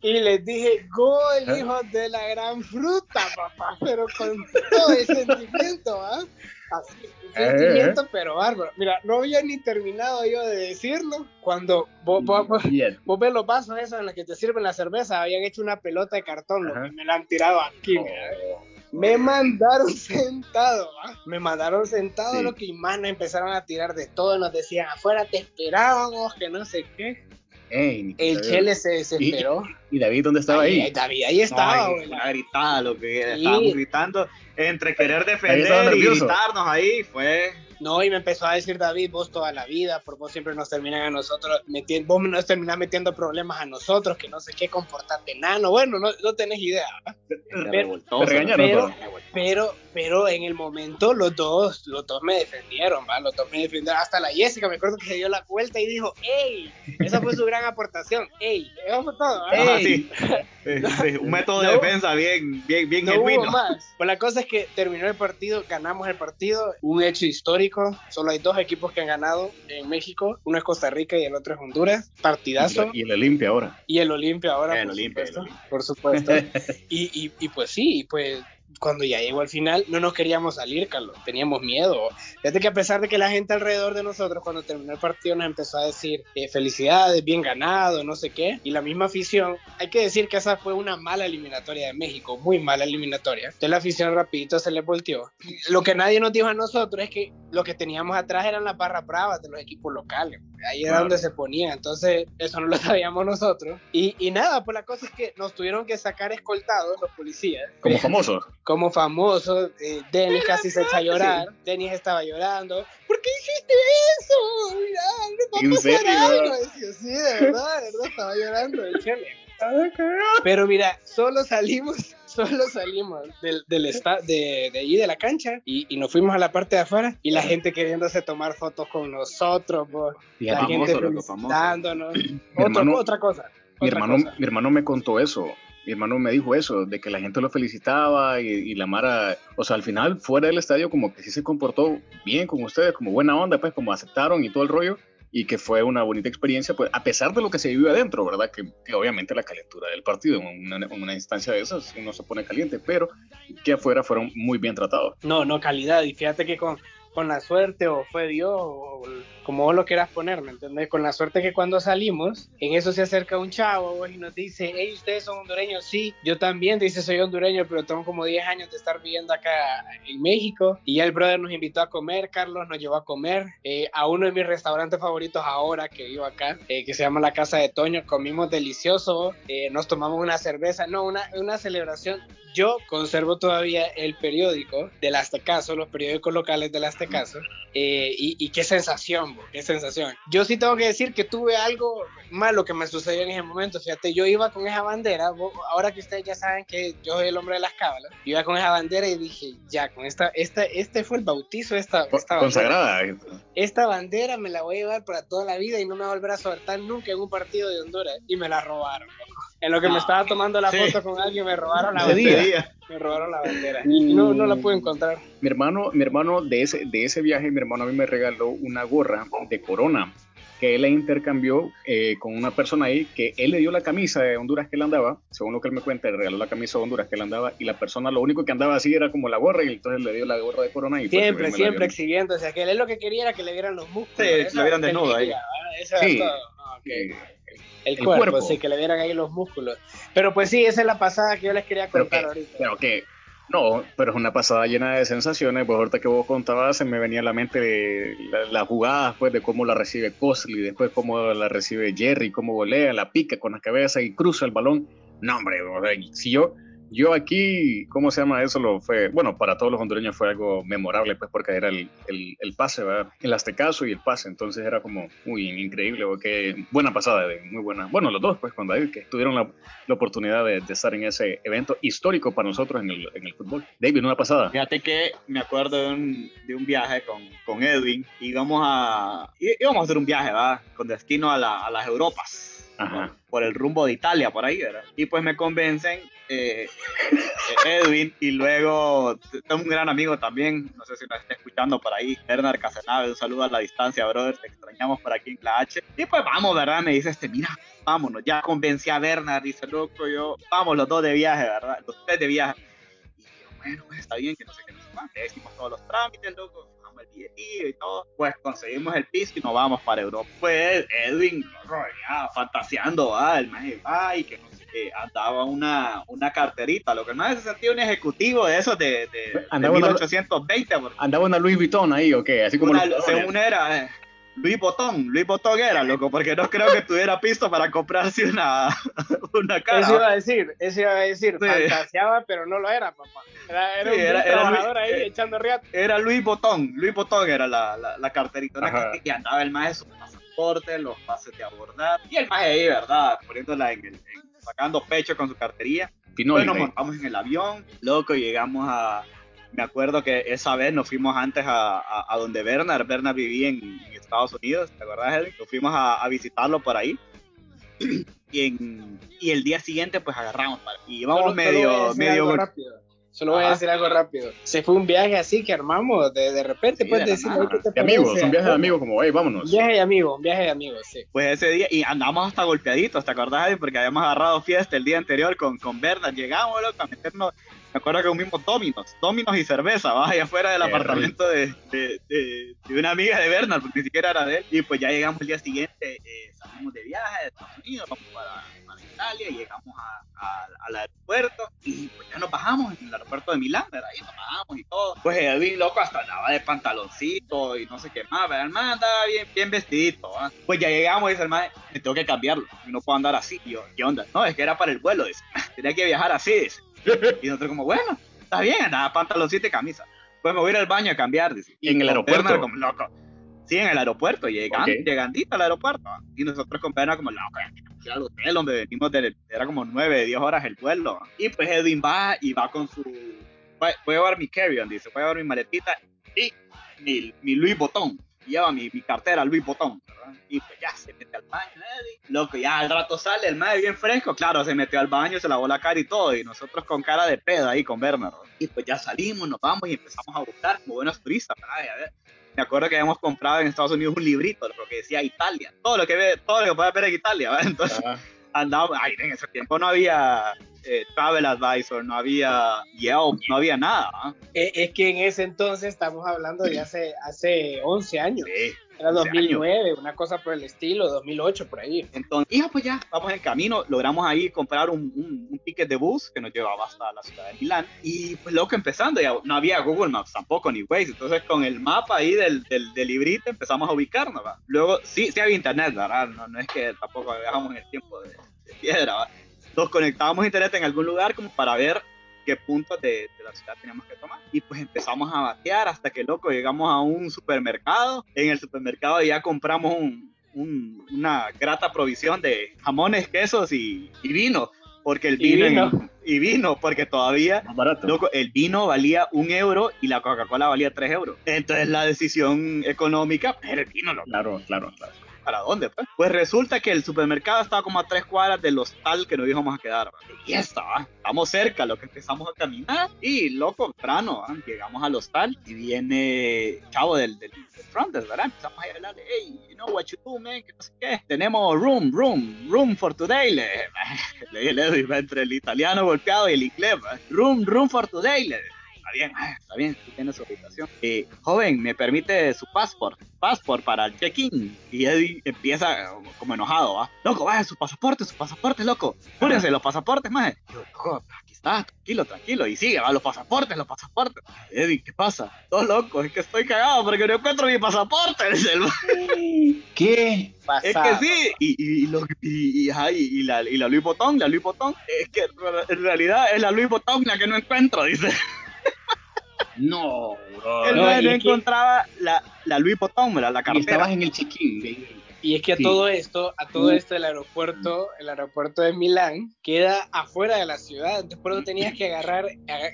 y les dije, gol, hijos de la gran fruta, papá, pero con todo el sentimiento, ¿ah? Así, un Eh, sentimiento, pero bárbaro. Mira, no había ni terminado yo de decirlo cuando vos, vos- vos- ves los vasos esos en los que te sirven la cerveza, habían hecho una pelota de cartón, lo que me la han tirado aquí. Oh. Me mandaron (laughs) sentado, ¿va? me mandaron sentado Sí. lo que nos empezaron a tirar de todo, nos decían afuera te esperábamos, que no sé qué. Ey, El. Chele se desesperó. ¿Y David dónde estaba ahí? Ahí, David, ahí estaba, güey. gritada, lo que Sí. estábamos gritando. Entre querer defender y gritarnos ahí, fue. No, y me empezó a decir David, vos toda la vida, por vos siempre nos terminan a nosotros, vos nos terminás metiendo problemas a nosotros, que no sé qué, comportarte nano. Bueno, no, no tenés idea. Pero- pero, pero, pero en el momento los dos, los dos me defendieron, ¿va? Los dos me defendieron. Hasta la Jessica, me acuerdo que se dio la vuelta y dijo, ¡Ey! Esa fue su gran aportación. ¡Ey! Eso fue todo. Ah, (laughs) sí. Un método de defensa bien, bien, bien No genuino. hubo más. Pues la cosa es que terminó el partido, ganamos el partido, un hecho histórico. Solo hay dos equipos que han ganado en México. Uno es Costa Rica y el otro es Honduras. Partidazo. Y el Olimpia ahora. Y el Olimpia ahora, El por, Olimpia, el supuesto, Olimpia. por supuesto. (laughs) y, y, y pues sí, pues cuando ya llegó al final no nos queríamos salir, Carlos, teníamos miedo. Fíjate que a pesar de que la gente alrededor de nosotros cuando terminó el partido nos empezó a decir eh, felicidades, bien ganado, no sé qué, y la misma afición, hay que decir que esa fue una mala eliminatoria de México, muy mala eliminatoria. Entonces la afición rapidito se le volteó. Lo que nadie nos dijo a nosotros es que lo que teníamos atrás eran las barras bravas de los equipos locales. Ahí era Claro. donde se ponían, entonces eso no lo (laughs) sabíamos nosotros. Y, y nada, pues la cosa es que nos tuvieron que sacar escoltados los policías. Como famoso. Como famosos, eh, Denis casi se echa a llorar, Denis estaba llorando. ¿Por qué hiciste eso? Mira, no va a ¿En pasar algo. Decía, sí, de verdad, de verdad, estaba llorando. Pero mira, solo salimos, (laughs) solo salimos del, del esta- de, de ahí de la cancha y, y nos fuimos a la parte de afuera y la gente queriéndose tomar fotos con nosotros, po. la gente famoso, famoso. felicitándonos. Mi Otra- hermano- otra cosa. mi hermano, cosa. mi hermano me contó eso. Mi hermano me dijo eso, de que la gente lo felicitaba y, la Mara, o sea, al final fuera del estadio como que sí se comportó bien con ustedes, como buena onda, pues como aceptaron y todo el rollo, y que fue una bonita experiencia, pues a pesar de lo que se vivió adentro, ¿verdad? Que, obviamente la calentura del partido, en una, una instancia de esas uno se pone caliente, pero que afuera fueron muy bien tratados. No, no, calidad. Y fíjate que con, con la suerte o fue Dios o como vos lo quieras poner, ¿me? Con la suerte que cuando salimos, en eso se acerca un chavo y nos dice, hey, ¿ustedes son hondureños? Sí, yo también, dice, soy hondureño, pero tengo como 10 años de estar viviendo acá en México. Y el brother nos invitó a comer, Carlos nos llevó a comer eh, a uno de mis restaurantes favoritos ahora que vivo acá, eh, que se llama La Casa de Toño. Comimos delicioso, eh, nos tomamos una cerveza, no, una, una celebración yo conservo todavía el periódico del Aztecaso, los periódicos locales del Aztecaso, eh, y, qué sensación, qué sensación. Yo sí tengo que decir que tuve algo malo que me sucedió en ese momento. Fíjate, yo iba con esa bandera, ahora que ustedes ya saben que yo soy el hombre de las cábalas, iba con esa bandera y dije, ya, con esta, esta este fue el bautizo esta, esta Consagrada. Esta bandera me la voy a llevar para toda la vida y no me va a volver a soltar nunca en un partido de Honduras. Y me la robaron, En lo que me estaba tomando la foto con alguien, me robaron la bandera. Me robaron la bandera. Y no, no la pude encontrar. Mi hermano, mi hermano de ese, de ese viaje, mi hermano a mí me regaló una gorra de Corona que él le intercambió eh, con una persona ahí que él le dio la camisa de Honduras que él andaba, según lo que él me cuenta, le regaló la camisa de Honduras que él andaba y la persona lo único que andaba así era como la gorra y entonces le dio la gorra de corona y siempre, siempre exhibiendo, o sea, que él lo que quería era que le vieran los músculos. Sí, le vieran desnudo ahí. sí. El, cuerpo, sí, que le vieran ahí los músculos. Pero pues sí, esa es la pasada que yo les quería contar ahorita. Pero que no, pero es una pasada llena de sensaciones. Pues ahorita que vos contabas, se me venía a la mente las la jugadas, pues, de cómo la recibe Cosley, después cómo la recibe Jerry, cómo golea, la pica con la cabeza y cruza el balón. No, hombre, si yo, yo aquí, ¿cómo se llama eso? Lo fue, bueno, para todos los hondureños fue algo memorable, pues porque era el, el, el pase, ¿verdad? El aztecaso y el pase, entonces era como muy increíble, porque buena pasada, muy buena. Bueno, los dos, pues, cuando David, que tuvieron la, la oportunidad de, de, estar en ese evento histórico para nosotros en el, en el fútbol. David, una pasada. Fíjate que me acuerdo de un, de un viaje con, con Edwin, íbamos a, íbamos a hacer un viaje, ¿verdad? Con destino a, la, a las Europas por el rumbo de Italia, por ahí, ¿verdad? Y pues me convencen eh, (laughs) Edwin y luego tengo un gran amigo también, no sé si nos está escuchando por ahí, Bernard Casanave, un saludo a la distancia, brother, te extrañamos por aquí en la H. Y pues vamos, ¿verdad? Me dice este, mira, vámonos, ya convencí a Bernard, dice, loco, yo, vamos los dos de viaje, ¿verdad? Los tres de viaje. Y yo, bueno, pues está bien, que no sé qué, no sé más, le decimos todos los trámites, loco el billetillo y todo, pues conseguimos el piso y nos vamos para Europa. Pues Edwin, ya, fantaseando, ah, el maje, ay, que no sé qué, andaba una, una carterita, lo que más se sentía un ejecutivo de esos de, de, andaba 1820. Andaba una Louis Vuitton ahí, o qué, así como según era, eh, Luis Botón, Luis Botón era, loco, porque no creo que tuviera pisto para comprarse una, una cara. Eso iba a decir, eso iba a decir, fantaseaba, pero no lo era, papá. Era, era un trabajador ahí eh, echando riat. Era Luis Botón, Luis Botón era la, la, la carterita, y andaba el maestro pasaporte, los pases de abordar, y el maestro ahí, ¿verdad? Poniéndola en el, sacando pecho con su cartería. Bueno, nos montamos en el avión, loco, y llegamos a me acuerdo que esa vez nos fuimos antes a, a, donde Bernard, Bernard vivía en, Estados Unidos, ¿te acuerdas, Edwin? Nos fuimos a, a visitarlo por ahí. y, en, y el día siguiente pues agarramos y íbamos medio, medio Solo voy a decir algo rápido. Se fue un viaje así que armamos de, de repente, pues decir, de amigos, un viaje de amigos, como, hey, vámonos. Un viaje de amigos, un viaje de amigos, sí. Pues ese día, y andamos hasta golpeaditos, ¿te acordás? Porque habíamos agarrado fiesta el día anterior con, con Bernard. Llegamos, loco, a meternos, me acuerdo que comimos dominos, dominos y cerveza, ¿va? allá afuera del apartamento de, de, de, una amiga de Bernard, porque ni siquiera era de él. Y pues ya llegamos el día siguiente, eh, salimos de viaje de Estados Unidos, vamos para Italia, llegamos al aeropuerto y pues ya nos bajamos en el aeropuerto de Milán, ¿verdad? Y nos bajamos y todo. Pues Edwin, loco, hasta andaba de pantaloncito y no sé qué más, ¿verdad? El man andaba bien, bien vestidito, Pues ya llegamos y dice el man, me tengo que cambiarlo, y no puedo andar así. Y yo, ¿qué onda? No, es que era para el vuelo, dice. (laughs) Tenía que viajar así, dice. (laughs) Y nosotros como, bueno, está bien, andaba pantaloncito y camisa. Pues me voy a ir al baño a cambiar, dice. Y en el aeropuerto. como, loco. Sí, en el aeropuerto, llegando, llegandito al aeropuerto. Y nosotros con pena como, loco, al hotel donde venimos, de, era como 9, 10 horas el vuelo. Y pues Edwin va y va con su... Voy, a llevar mi carry-on, dice, voy a llevar mi maletita y mi, mi Louis Vuitton. Lleva mi, mi cartera Louis Vuitton, Y pues ya se mete al baño, Eddie. Loco, ya al rato sale el madre bien fresco. Claro, se metió al baño, se lavó la cara y todo. Y nosotros con cara de pedo ahí con Bernard. Y pues ya salimos, nos vamos y empezamos a buscar como buenos turistas. A ver, me acuerdo que habíamos comprado en Estados Unidos un librito, lo que decía Italia, todo lo que ve, todo lo que puede ver en Italia, ¿verdad? Entonces, andábamos, ay, en ese tiempo no había eh, Travel Advisor, no había Yelp, no había nada. ¿ah? Eh, es que en ese entonces estamos hablando de hace, hace 11 años. Sí. Era 2009, una cosa por el estilo, 2008, por ahí. Entonces, ya pues ya, vamos en camino, logramos ahí comprar un, un, un, ticket de bus que nos llevaba hasta la ciudad de Milán. Y pues loco, empezando, ya no había Google Maps tampoco, ni Waze. Entonces con el mapa ahí del, del, del librito empezamos a ubicarnos, ¿va? Luego, sí, sí había internet, ¿verdad? No, no es que tampoco viajamos en el tiempo de, de piedra, ¿va? Nos conectábamos a internet en algún lugar como para ver qué puntos de, de, la ciudad teníamos que tomar. Y pues empezamos a batear hasta que, loco, llegamos a un supermercado. En el supermercado ya compramos un, un, una grata provisión de jamones, quesos y, y vino. Porque el vino, y vino, en, y vino porque todavía, barato. loco, el vino valía un euro y la Coca-Cola valía tres euros. Entonces la decisión económica, pero el vino, loco. Claro, claro, claro. ¿Para dónde? Pues? pues resulta que el supermercado estaba como a tres cuadras del hostal que nos íbamos a quedar. Y está, estamos cerca, lo que empezamos a caminar. Y loco, temprano, llegamos al hostal y viene chavo del, del, del front, ¿verdad? Empezamos a hablarle, hey, you know what you do, man, que no sé qué. Tenemos room, room, room for today. Le, (laughs) le, le, le entre el italiano golpeado y el inglés, ¿va? room, room for today. Le, está bien, está bien, tú tienes su habitación. Eh, joven, ¿me permite su passport? Passport para el check-in. Y Eddie empieza como enojado, ¿va? Loco, vaya, su pasaporte, su pasaporte, loco. Júrense, los pasaportes, más. Yo, loco, aquí está, tranquilo, tranquilo. Y sigue, va, los pasaportes, los pasaportes. Eddie, ¿qué pasa? Todo loco, es que estoy cagado porque no encuentro mi pasaporte. (laughs) ¿Qué? Es que sí, y, y, lo, y, y, y, la, y la Louis Vuitton, la Louis Vuitton, es que en realidad es la Louis Vuitton la que no encuentro, dice. No, bro. Él no, no, no encontraba que... la, la Louis Vuitton, la, la cartera. Y estabas en el check-in. Y es que a sí. todo esto, a todo esto el aeropuerto, el aeropuerto de Milán queda afuera de la ciudad, entonces por eso tenías que agarrar,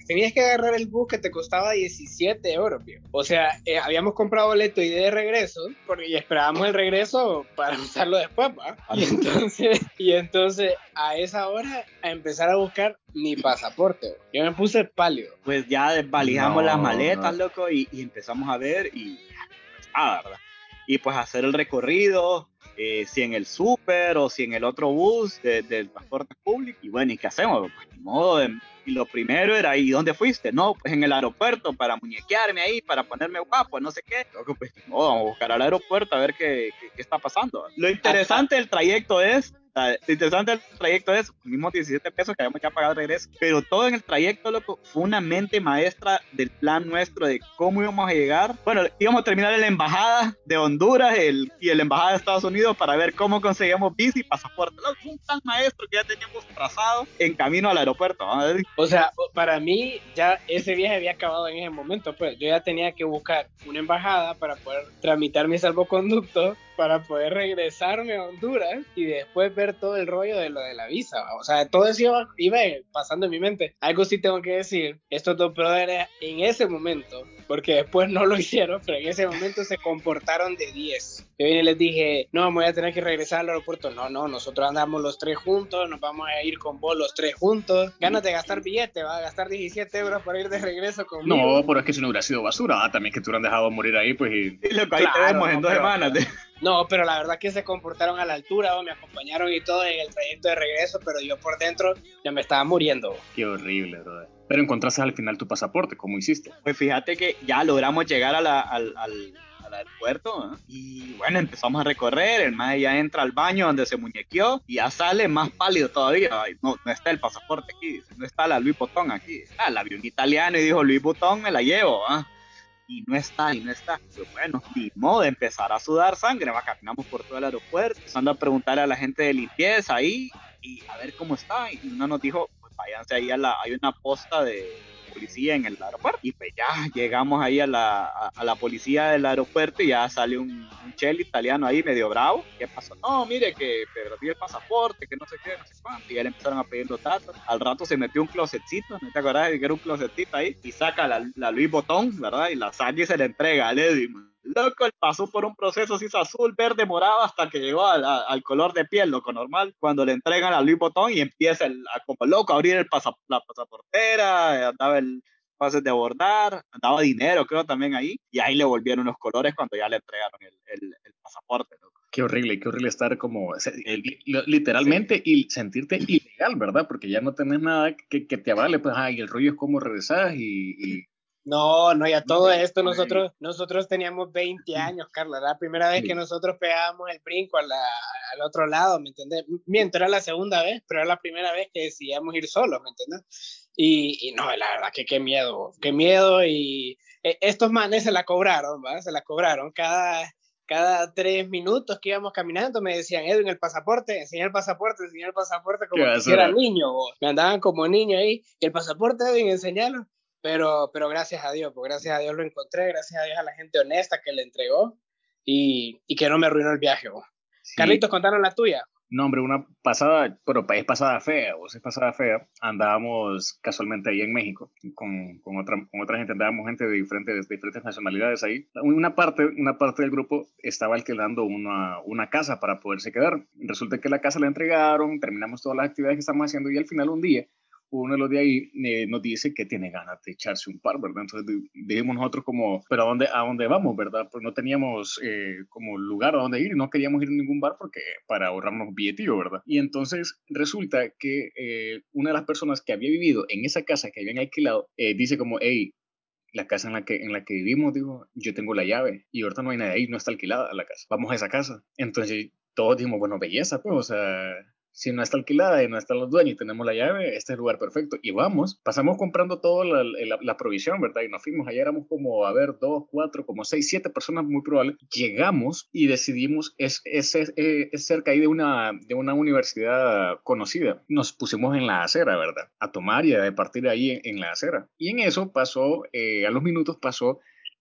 tenías que agarrar el bus que te costaba 17 euros, tío. O sea, eh, habíamos comprado boleto y de regreso, porque y esperábamos el regreso para usarlo después, ¿va? Y entonces, y entonces a esa hora a empezar a buscar mi pasaporte, yo me puse pálido. Pues ya desvalijamos no, las maletas, no. loco, y, y, empezamos a ver y ah, ¿verdad? Y pues hacer el recorrido, eh, si en el súper o si en el otro bus del de, transporte público. Y bueno, ¿y qué hacemos? Pues modo. De, y lo primero era, ¿y dónde fuiste? No, pues en el aeropuerto para muñequearme ahí, para ponerme guapo, no sé qué. Loco, pues modo, vamos a buscar al aeropuerto a ver qué, qué, qué está pasando. Lo interesante del trayecto es lo interesante del trayecto es los mismos 17 pesos que habíamos ya pagado de regreso, pero todo en el trayecto, loco, fue una mente maestra del plan nuestro de cómo íbamos a llegar. Bueno, íbamos a terminar en la embajada de Honduras el, y en la embajada de Estados Unidos para ver cómo conseguíamos visa y pasaporte. Loco, un plan maestro que ya teníamos trazado en camino al aeropuerto. ¿No? O sea, para mí ya ese viaje había acabado en ese momento, pues yo ya tenía que buscar una embajada para poder tramitar mi salvoconducto para poder regresarme a Honduras y después ver todo el rollo de lo de la visa. O sea, todo eso iba, iba pasando en mi mente. Algo sí tengo que decir, estos dos brothers en ese momento, porque después no lo (laughs) hicieron, pero en ese momento se comportaron de 10. Yo vine y les dije, no, me voy a tener que regresar al aeropuerto. No, no, nosotros andamos los tres juntos, nos vamos a ir con vos los tres juntos. Ganas de gastar billete, va a gastar 17 euros para ir de regreso conmigo. No, pero es que si no hubiera sido basura, ¿ah? también que te hubieran dejado morir ahí, pues. Y, y lo que ahí claro, te vemos en dos pero, semanas. De... No, pero la verdad que se comportaron a la altura, me acompañaron y todo en el trayecto de regreso, pero yo por dentro ya me estaba muriendo. Qué horrible, brother. Pero encontraste al final tu pasaporte, ¿cómo hiciste? Pues fíjate que ya logramos llegar a la, al, al, al, aeropuerto ¿eh? y bueno, empezamos a recorrer, el más ya entra al baño donde se muñequeó y ya sale más pálido todavía. Ay, no, no está el pasaporte aquí, no está la Louis Vuitton aquí. Está el avión italiano y dijo Louis Vuitton, me la llevo. ¿eh? Y no está, y no está. Bueno, ni modo empezar a sudar sangre, va, caminamos por todo el aeropuerto, empezando a preguntarle a la gente de limpieza ahí y a ver cómo está. Y uno nos dijo, pues váyanse ahí a la, hay una posta de policía en el aeropuerto. Y pues ya llegamos ahí a la, a, a la policía del aeropuerto y ya sale un, un chel italiano ahí medio bravo. ¿Qué pasó? No, mire que perdí el pasaporte, que no sé qué, no sé cuánto. Y ya le empezaron a pedir los datos. Al rato se metió un closetcito, ¿no te acordás de que era un closetito ahí? Y saca la, la Louis Vuitton, ¿verdad? Y la saca y se le entrega al Eddie, man. Loco, pasó por un proceso así azul, verde, morado, hasta que llegó al, al, color de piel, loco, normal. Cuando le entregan a Louis Vuitton y empieza el, a, como loco a abrir el pasa, la pasaportera, andaba el pases de abordar, andaba dinero, creo, también ahí. Y ahí le volvieron los colores cuando ya le entregaron el, el, el pasaporte, loco. Qué horrible, qué horrible estar como literalmente y sentirte ilegal, ¿verdad? Porque ya no tenés nada que, que te avale, pues, ay, el rollo es como regresás y, No, no, ya todo esto nosotros, nosotros teníamos 20 años, Carla, la primera vez que nosotros pegábamos el brinco al otro lado, ¿me entiendes? Mientras era la segunda vez, pero era la primera vez que decidíamos ir solos, ¿me entiendes? Y, y, no, la verdad que qué miedo, qué miedo y e, estos manes se la cobraron, ¿va? Se la cobraron cada, cada tres minutos que íbamos caminando me decían, Edwin, el pasaporte, enseñar el pasaporte, enseñar el pasaporte como si era niño, me andaban como niño ahí, y el pasaporte, Edwin, enseñarlo. Pero, pero gracias a Dios, pues gracias a Dios lo encontré, gracias a Dios a la gente honesta que le entregó y, y que no me arruinó el viaje. Carlitos, contaron la tuya. No, hombre, una pasada, pero es pasada fea, o es pasada fea. Andábamos casualmente ahí en México con, con, otra, con otra gente, andábamos gente de diferentes, de diferentes nacionalidades ahí. Una parte, una parte del grupo estaba alquilando una, una casa para poderse quedar. Resulta que la casa la entregaron, terminamos todas las actividades que estamos haciendo y al final un día uno de los de ahí eh, nos dice que tiene ganas de echarse un par, ¿verdad? Entonces dijimos nosotros como, pero ¿a dónde, a dónde vamos, verdad? Pues no teníamos eh, como lugar a dónde ir y no queríamos ir a ningún bar porque para ahorrarnos billetillo, ¿verdad? Y entonces resulta que eh, una de las personas que había vivido en esa casa que habían alquilado dice como, hey, la casa en la que, en la que vivimos, digo, yo tengo la llave y ahorita no hay nadie ahí, no está alquilada la casa. Vamos a esa casa. Entonces todos dijimos, bueno, belleza, pues, o sea, si no está alquilada y no están los dueños y tenemos la llave, este es el lugar perfecto. Y vamos, pasamos comprando toda la, la, provisión, ¿verdad? Y nos fuimos, allá éramos como, a ver, dos, cuatro, como seis, siete personas muy probable. Llegamos y decidimos, es, es, es, cerca ahí de una, de una universidad conocida. Nos pusimos en la acera, ¿verdad? A tomar y a partir de ahí en, la acera. Y en eso pasó, eh, a los minutos pasó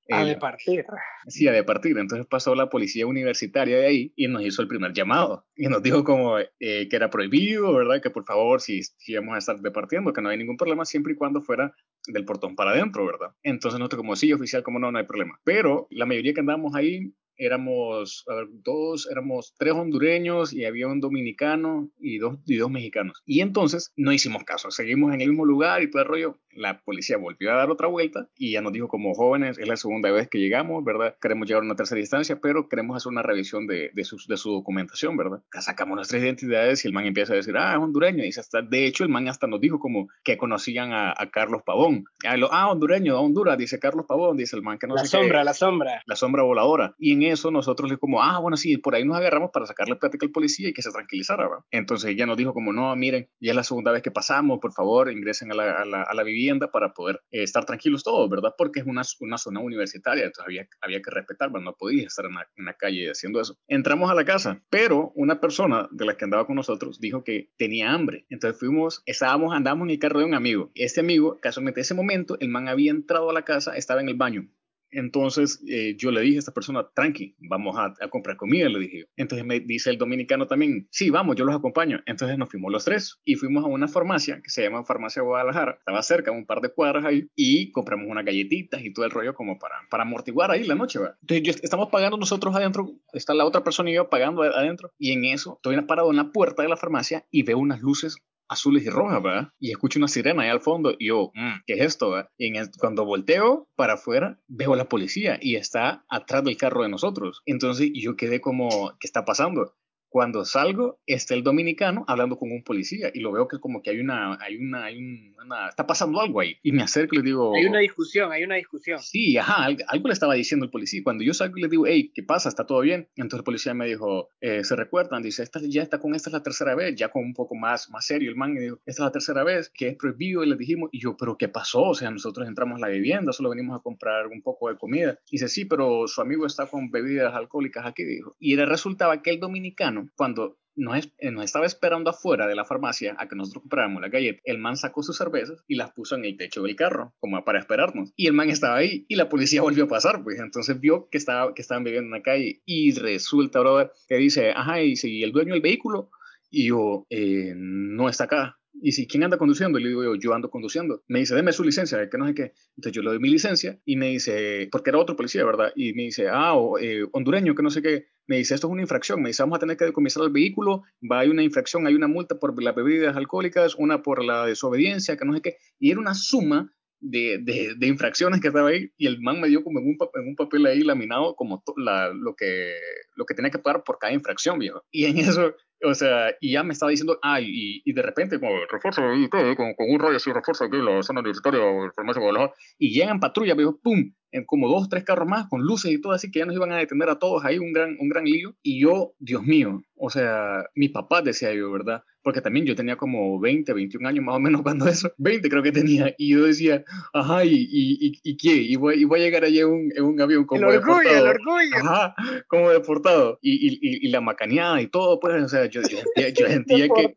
a de partir. Sí, a de partir. Entonces pasó la policía universitaria de ahí y nos hizo el primer llamado. Y nos dijo como eh, que era prohibido, ¿verdad? Que por favor, si, si íbamos a estar departiendo, que no hay ningún problema siempre y cuando fuera del portón para adentro, ¿verdad? Entonces nosotros como sí, oficial, como no, no hay problema. Pero la mayoría que andábamos ahí éramos, a ver, dos, éramos tres hondureños y había un dominicano y dos, y dos mexicanos. Y entonces no hicimos caso, seguimos en el mismo lugar y todo el rollo. La policía volvió a dar otra vuelta y ya nos dijo como jóvenes, es la segunda vez que llegamos, ¿verdad? Queremos llegar a una tercera instancia, pero queremos hacer una revisión de, de, su, de su documentación, ¿verdad? Sacamos nuestras identidades y el man empieza a decir, ah, es hondureño. Y hasta, de hecho, el man hasta nos dijo como que conocían a, Carlos Pavón. Ah, ah, hondureño, Honduras, dice Carlos Pavón, dice el man que no la sombra, la sombra. La sombra voladora. Y en eso nosotros le como, ah, bueno, sí, por ahí nos agarramos para sacarle plática al policía y que se tranquilizara. ¿verdad? Entonces ella nos dijo como, no, miren, ya es la segunda vez que pasamos, por favor, ingresen a la, a la, vivienda para poder eh, estar tranquilos todos, ¿verdad? Porque es una, zona universitaria, entonces había, había que respetar, ¿verdad? no podía estar en la, en la calle haciendo eso. Entramos a la casa, pero una persona de la que andaba con nosotros dijo que tenía hambre. Entonces fuimos, estábamos, andamos en el carro de un amigo. Este amigo, casualmente ese momento, el man había entrado a la casa, estaba en el baño. Entonces eh, yo le dije a esta persona, tranqui, vamos a, comprar comida, le dije. Entonces me dice el dominicano también, sí, vamos, yo los acompaño. Entonces nos fuimos los tres y fuimos a una farmacia que se llama Farmacia Guadalajara, estaba cerca, un par de cuadras ahí, y compramos unas galletitas y todo el rollo como para, amortiguar ahí la noche. Entonces estamos pagando nosotros adentro, está la otra persona y yo pagando adentro, y en eso estoy parado en la puerta de la farmacia y veo unas luces azules y rojas, ¿verdad? Y escucho una sirena ahí al fondo y yo, mm, ¿qué es esto? ¿verdad? Y cuando volteo para afuera, veo a la policía y está atrás del carro de nosotros. Entonces yo quedé como, ¿qué está pasando? Cuando salgo, está el dominicano hablando con un policía y lo veo que como que hay una, hay una, hay una, está pasando algo ahí. Y me acerco y le digo... Hay una discusión, hay una discusión. Sí, ajá, algo, le estaba diciendo el policía. Cuando yo salgo y le digo, hey, ¿qué pasa? ¿Está todo bien? Entonces el policía me dijo, eh, ¿se recuerdan? Dice, esta, ya está con esta es la tercera vez, ya con un poco más, más serio el man. Y dijo, esta es la tercera vez que es prohibido. Y le dijimos, y yo, ¿pero qué pasó? O sea, nosotros entramos a la vivienda, solo venimos a comprar un poco de comida. Y dice, sí, pero su amigo está con bebidas alcohólicas aquí, dijo. Y resultaba que el dominicano, cuando nos, eh, nos, estaba esperando afuera de la farmacia a que nosotros compráramos la galleta. El man sacó sus cervezas y las puso en el techo del carro, como para esperarnos. Y el man estaba ahí y la policía (laughs) volvió a pasar, pues entonces vio que, estaba, que estaban viviendo en la calle y resulta, brother, que dice, ajá, y si el dueño del vehículo, y yo, eh, no está acá. Y si, ¿quién anda conduciendo? Y le digo yo, yo ando conduciendo. Me dice, deme su licencia, que no sé qué. Entonces yo le doy mi licencia y me dice, porque era otro policía, ¿verdad? Y me dice, ah, eh, hondureño, que no sé qué. Me dice, esto es una infracción. Me dice, vamos a tener que decomisar el vehículo. Va, hay una infracción, hay una multa por las bebidas alcohólicas, una por la desobediencia, que no sé qué. Y era una suma de, de, infracciones que estaba ahí y el man me dio como en un, papel ahí laminado como la, lo, que, lo que tenía que pagar por cada infracción, viejo. Y en eso o sea, y ya me estaba diciendo, ay, y, y de repente, como refuerzo ahí, con, con, un rollo así, refuerzo aquí la zona universitaria farmacia y llegan patrulla, veo, pum, en como dos, tres carros más, con luces y todo así, que ya nos iban a detener a todos ahí, un gran, un gran lío. Y yo, Dios mío, o sea, mi papá decía yo, ¿verdad? Porque también yo tenía como 20, 21 años más o menos (laughs) cuando eso, 20 creo que tenía, y yo decía, ajá, ¿y, y, y, qué? Y voy, y voy a llegar allí en un, en un avión como el orgullo, deportado. El orgullo, Ajá, como deportado. Y, y, y, la macaneada y todo, pues, o sea, yo, yo sentía, yo sentía que...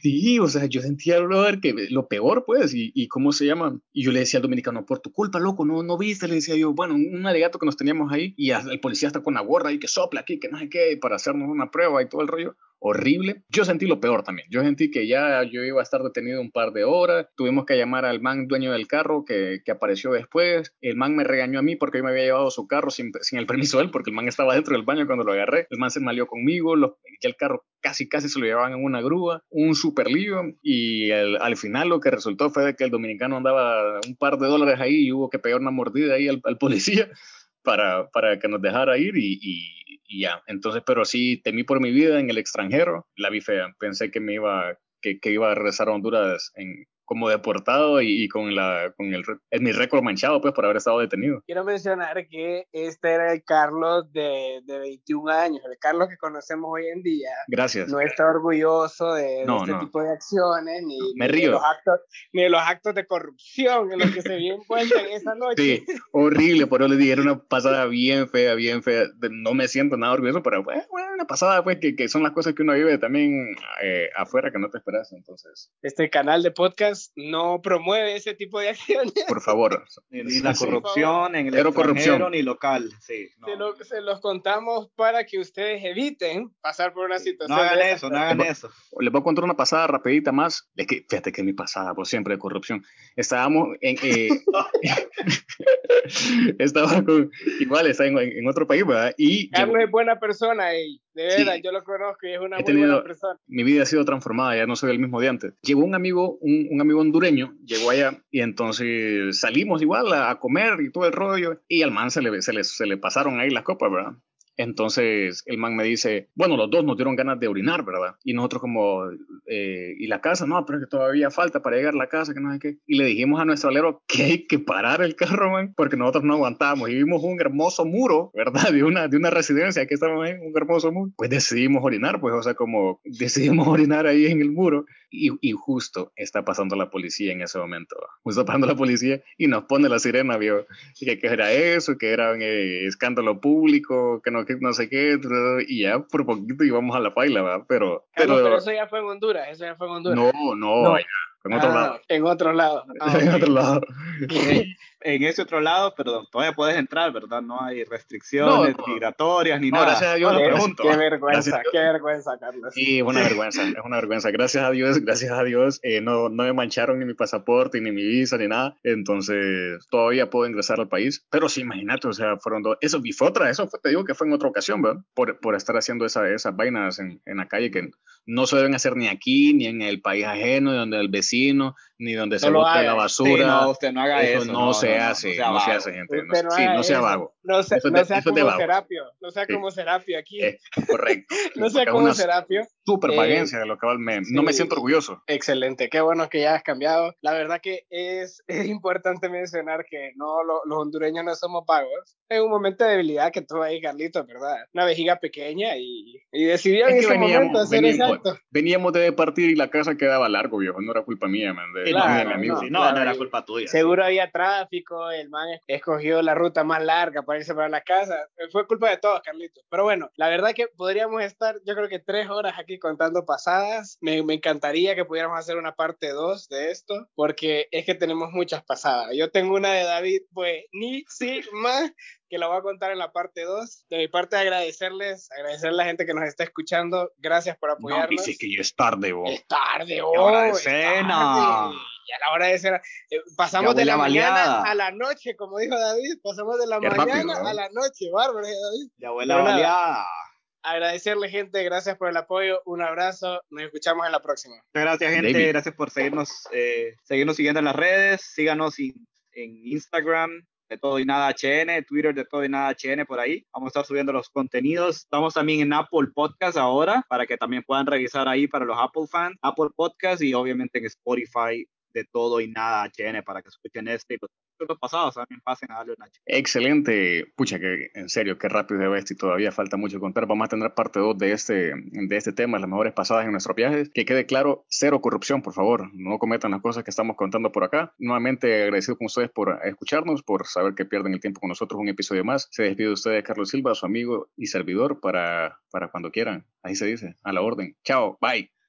Sí, o sea, yo sentía brother, que lo peor, pues, y, y, cómo se llama. Y yo le decía al dominicano, por tu culpa, loco, no, no viste, le decía yo, bueno, un alegato que nos teníamos ahí, y el policía está con la gorra y que sopla aquí, que no sé qué, para hacernos una prueba y todo el rollo horrible. Yo sentí lo peor también. Yo sentí que ya yo iba a estar detenido un par de horas. Tuvimos que llamar al man dueño del carro que, que apareció después. El man me regañó a mí porque yo me había llevado su carro sin, sin, el permiso de él, porque el man estaba dentro del baño cuando lo agarré. El man se malió conmigo. Ya el carro casi, casi se lo llevaban en una grúa. Un super lío. Y al final lo que resultó fue de que el dominicano andaba un par de dólares ahí y hubo que pegar una mordida ahí al, policía (laughs) para, para que nos dejara ir y, ya. Entonces, pero sí temí por mi vida en el extranjero, la vi fea. Pensé que me iba, que, que iba a regresar a Honduras en, como deportado y, y, con, la, con el, el, mi récord manchado pues por haber estado detenido. Quiero mencionar que este era el Carlos de, de 21 años, el Carlos que conocemos hoy en día. Gracias. No está orgulloso de, no, de este no. tipo de acciones, ni, Me ni, río. De los actos, ni de los actos de corrupción en los que se vio envuelto en esa noche. Sí, horrible, por eso le dije, era una (laughs) pasada bien fea, bien fea. No me siento nada orgulloso, pero bueno, una pasada pues que, que son las cosas que uno vive también eh, afuera que no te esperas, entonces. Este canal de podcast no promueve ese tipo de (laughs) acciones. Por favor. Ni, la corrupción en el Cero extranjero corrupción. ni local. Sí, no. Se, lo, se, los contamos para que ustedes eviten pasar por una situación. No hagan de eso, no hagan eso. Les voy a contar una pasada rapidita más. Es que, fíjate que mi pasada, pues siempre de corrupción. Estábamos en... Eh, (laughs) (laughs) estaba con... Igual, está en, en, otro país, ¿verdad? Y Carlos llegó, es buena persona, ey. De verdad, sí, yo lo conozco y es una muy tenido, buena persona. Mi vida ha sido transformada, ya no soy el mismo de antes. Llegó un amigo, un, un amigo hondureño, llegó allá y entonces salimos igual a, a, comer y todo el rollo y al man se le, se le, se le pasaron ahí las copas, ¿verdad? Entonces el man me dice, bueno, los dos nos dieron ganas de orinar, ¿verdad? Y nosotros como, eh, ¿y la casa? No, pero es que todavía falta para llegar a la casa, que no sé qué. Y le dijimos a nuestro alero que hay que parar el carro, man, porque nosotros no aguantábamos. Y vimos un hermoso muro, ¿verdad? De una, de una residencia, que estábamos ahí, un hermoso muro. Pues decidimos orinar, pues, o sea, como decidimos (laughs) orinar ahí en el muro. Y, y justo está pasando la policía en ese momento. Justo pasando la policía y nos pone la sirena, vio. Y que, que era eso, que era un eh, escándalo público, que no no sé qué, y ya por poquito íbamos a la paila, ¿verdad? Pero, Carlos, pero, pero, eso ya fue en Honduras, eso ya fue en Honduras. No, no, no. Allá, en otro ah, lado. En otro lado. (laughs) Ah, en otro lado. (laughs) (laughs) en ese otro lado, perdón, todavía puedes entrar, ¿verdad? No hay restricciones no, no. migratorias ni no, nada. Gracias a Dios, qué, lo pregunto. Qué vergüenza, gracias qué vergüenza, Carlos. Sí, es una vergüenza, es una vergüenza. Gracias a Dios, gracias a Dios, eh, no, no me mancharon ni mi pasaporte, ni mi visa, ni nada. Entonces, todavía puedo ingresar al país. Pero sí, imagínate, o sea, fueron dos. Eso y fue otra, eso fue, te digo que fue en otra ocasión, ¿verdad? Por, por estar haciendo esa, esas vainas en, en la calle que no se deben hacer ni aquí, ni en el país ajeno, ni donde el vecino, ni donde se No bota haga. la basura. Sí, no, usted no haga eso. no, se hace, sea no se hace, gente. No, no sí, no sea eso. vago. No, Eso es no de- sea eso es como. Serapio, no sea Sí. como Serapio aquí. Eh, correcto. (laughs) no sea es como una Serapio. super Eh, vagancia de lo que me, no me sí. siento orgulloso. Excelente, qué bueno que ya has cambiado. La verdad que es, (laughs) es importante mencionar que no, lo- los hondureños no somos pagos. En un momento de debilidad que tuvo ahí Carlitos, ¿verdad? Una vejiga pequeña y, y decidió en Es que ese momento hacer veníamos, veníamos de partir y la casa quedaba largo, viejo. No era culpa mía, man. De, Claro, de mi amigo. no. Sí, no, claro, no era culpa tuya. Seguro había tráfico, el man escogió la ruta más larga para irse para la casa. Fue culpa de todos, Carlitos. Pero bueno, la verdad que podríamos estar, yo creo que tres horas aquí contando pasadas. Me, me encantaría que pudiéramos hacer una parte 2 de esto, porque es que tenemos muchas pasadas. Yo tengo una de David, pues ni sí más, que la voy a contar en la parte 2. De mi parte, agradecerles, agradecer a la gente que nos está escuchando. Gracias por No, apoyarnos. dice que ya es tarde, bo. Es tarde, oh, hora de cena. Y a la hora de cena. eh, pasamos de la mañana baleada. a la noche, como dijo David. Pasamos de la Qué mañana rápido, ¿no? a la noche, bárbaro, eh, David. Ya huele a Pero nada. baleada. agradecerle, gente. Gracias por el apoyo. Un abrazo. Nos escuchamos en la próxima. Muchas gracias, gente. Gracias por seguirnos, eh, seguirnos siguiendo en las redes. Síganos en Instagram, de todo y nada HN, Twitter de todo y nada HN por ahí. Vamos a estar subiendo los contenidos. Estamos también en Apple Podcast ahora para que también puedan revisar ahí para los Apple fans, Apple Podcast y obviamente en Spotify de todo y nada HN para que escuchen este y los pasados también pasen a darle una Excelente. Pucha, que en serio, qué rápido de esto y todavía falta mucho contar. Vamos a tener parte 2 de este, de este tema, las mejores pasadas en nuestros viajes. Que quede claro, cero corrupción, por favor. No cometan las cosas que estamos contando por acá. Nuevamente agradecido con ustedes por escucharnos, por saber que pierden el tiempo con nosotros un episodio más. Se despide de ustedes Carlos Silva, su amigo y servidor, para, para cuando quieran. Ahí se dice, a la orden. Chao, bye.